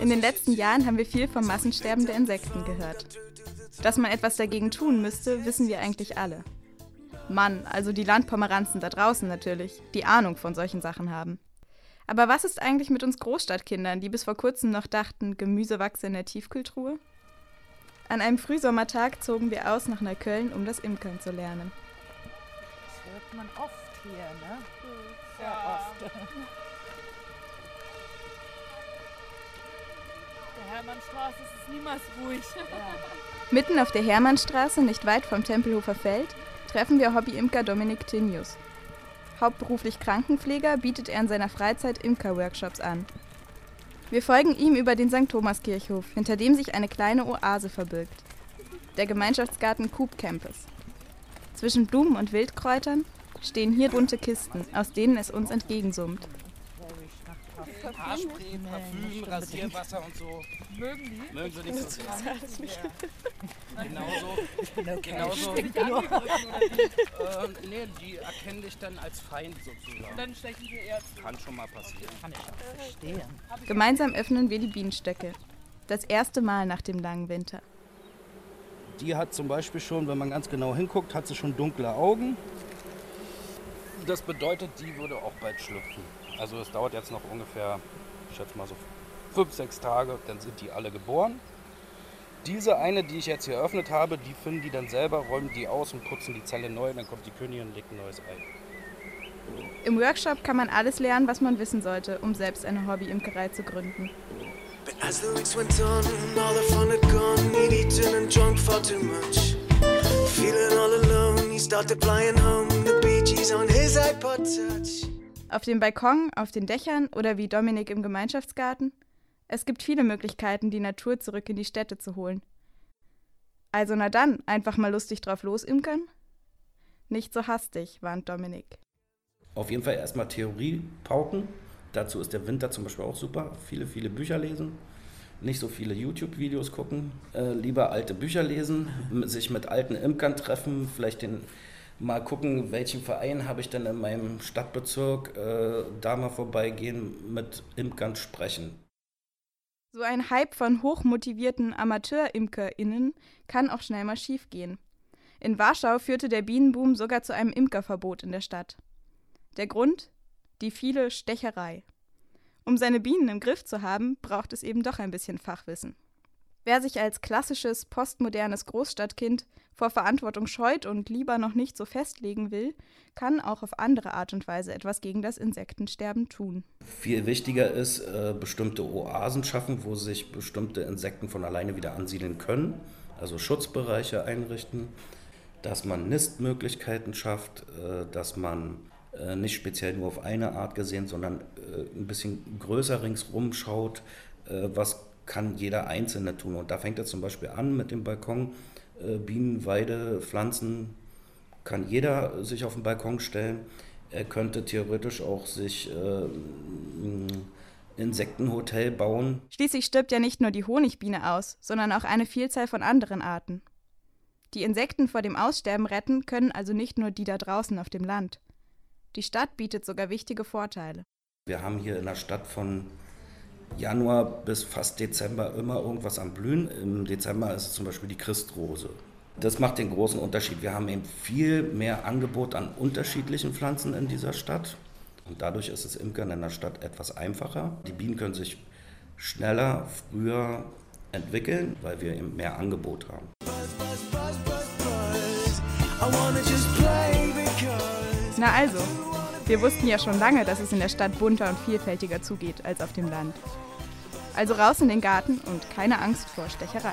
In den letzten Jahren haben wir viel vom Massensterben der Insekten gehört. Dass man etwas dagegen tun müsste, wissen wir eigentlich alle. Mann, also die Landpomeranzen da draußen natürlich, die Ahnung von solchen Sachen haben. Aber was ist eigentlich mit uns Großstadtkindern, die bis vor kurzem noch dachten, Gemüse wachse in der Tiefkühltruhe? An einem Frühsommertag zogen wir aus nach Neukölln, um das Imkern zu lernen. Das hört man oft hier, ne? Sehr ja. oft. Der Hermannstraße ist es niemals ruhig. Ja. Mitten auf der Hermannstraße, nicht weit vom Tempelhofer Feld, treffen wir Hobbyimker Dominik Tinius. Hauptberuflich Krankenpfleger bietet er in seiner Freizeit Imker-Workshops an. Wir folgen ihm über den St. Thomas-Kirchhof, hinter dem sich eine kleine Oase verbirgt. Der Gemeinschaftsgarten Coop Campus. Zwischen Blumen und Wildkräutern stehen hier bunte Kisten, aus denen es uns entgegensummt. Haarspray, Parfüm, Rasierwasser und so. Mögen die? Mögen sie nicht so gern. Genauso. Okay. Genauso. Die äh, nee, die erkennen dich dann als Feind sozusagen. Und dann stechen sie eher zu. Kann schon mal passieren. Kann ich auch verstehen. Gemeinsam öffnen wir die Bienenstöcke. Das erste Mal nach dem langen Winter. Die hat zum Beispiel schon, wenn man ganz genau hinguckt, hat sie schon dunkle Augen. Das bedeutet, die würde auch bald schlüpfen. Also es dauert jetzt noch ungefähr, ich schätze mal so fünf, sechs Tage, dann sind die alle geboren. Diese eine, die ich jetzt hier eröffnet habe, die finden die dann selber, räumen die aus und putzen die Zelle neu, dann kommt die Königin und legt ein neues Ei. Im Workshop kann man alles lernen, was man wissen sollte, um selbst eine Hobbyimkerei zu gründen. But as the weeks went on all the fun had gone, he'd eaten and drunk far too much. Feeling all alone, he started flying home, the Bee Gees on his. Auf dem Balkon, auf den Dächern oder wie Dominik im Gemeinschaftsgarten? Es gibt viele Möglichkeiten, die Natur zurück in die Städte zu holen. Also na dann, einfach mal lustig drauf losimkern? Nicht so hastig, warnt Dominik. Auf jeden Fall erstmal Theorie pauken. Dazu ist der Winter zum Beispiel auch super. Viele, viele Bücher lesen. Nicht so viele YouTube-Videos gucken. Äh, lieber alte Bücher lesen, sich mit alten Imkern treffen, vielleicht den mal gucken, welchen Verein habe ich denn in meinem Stadtbezirk, äh, da mal vorbeigehen, mit Imkern sprechen. So ein Hype von hochmotivierten Amateur-ImkerInnen kann auch schnell mal schiefgehen. In Warschau führte der Bienenboom sogar zu einem Imkerverbot in der Stadt. Der Grund? Die viele Stecherei. Um seine Bienen im Griff zu haben, braucht es eben doch ein bisschen Fachwissen. Wer sich als klassisches postmodernes Großstadtkind vor Verantwortung scheut und lieber noch nicht so festlegen will, kann auch auf andere Art und Weise etwas gegen das Insektensterben tun. Viel wichtiger ist, äh, bestimmte Oasen schaffen, wo sich bestimmte Insekten von alleine wieder ansiedeln können, also Schutzbereiche einrichten, dass man Nistmöglichkeiten schafft, äh, dass man äh, nicht speziell nur auf eine Art gesehen, sondern ein bisschen größer ringsrum schaut, was kann jeder Einzelne tun. Und da fängt er zum Beispiel an mit dem Balkon. Äh, Bienen, Weide, Pflanzen kann jeder sich auf den Balkon stellen. Er könnte theoretisch auch sich äh, ein Insektenhotel bauen. Schließlich stirbt ja nicht nur die Honigbiene aus, sondern auch eine Vielzahl von anderen Arten. Die Insekten vor dem Aussterben retten können also nicht nur die da draußen auf dem Land. Die Stadt bietet sogar wichtige Vorteile. Wir haben hier in der Stadt von Januar bis fast Dezember immer irgendwas am Blühen. Im Dezember ist es zum Beispiel die Christrose. Das macht den großen Unterschied. Wir haben eben viel mehr Angebot an unterschiedlichen Pflanzen in dieser Stadt. Und dadurch ist es Imkern in der Stadt etwas einfacher. Die Bienen können sich schneller, früher entwickeln, weil wir eben mehr Angebot haben. Na also, wir wussten ja schon lange, dass es in der Stadt bunter und vielfältiger zugeht als auf dem Land. Also raus in den Garten und keine Angst vor Stecherei.